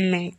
没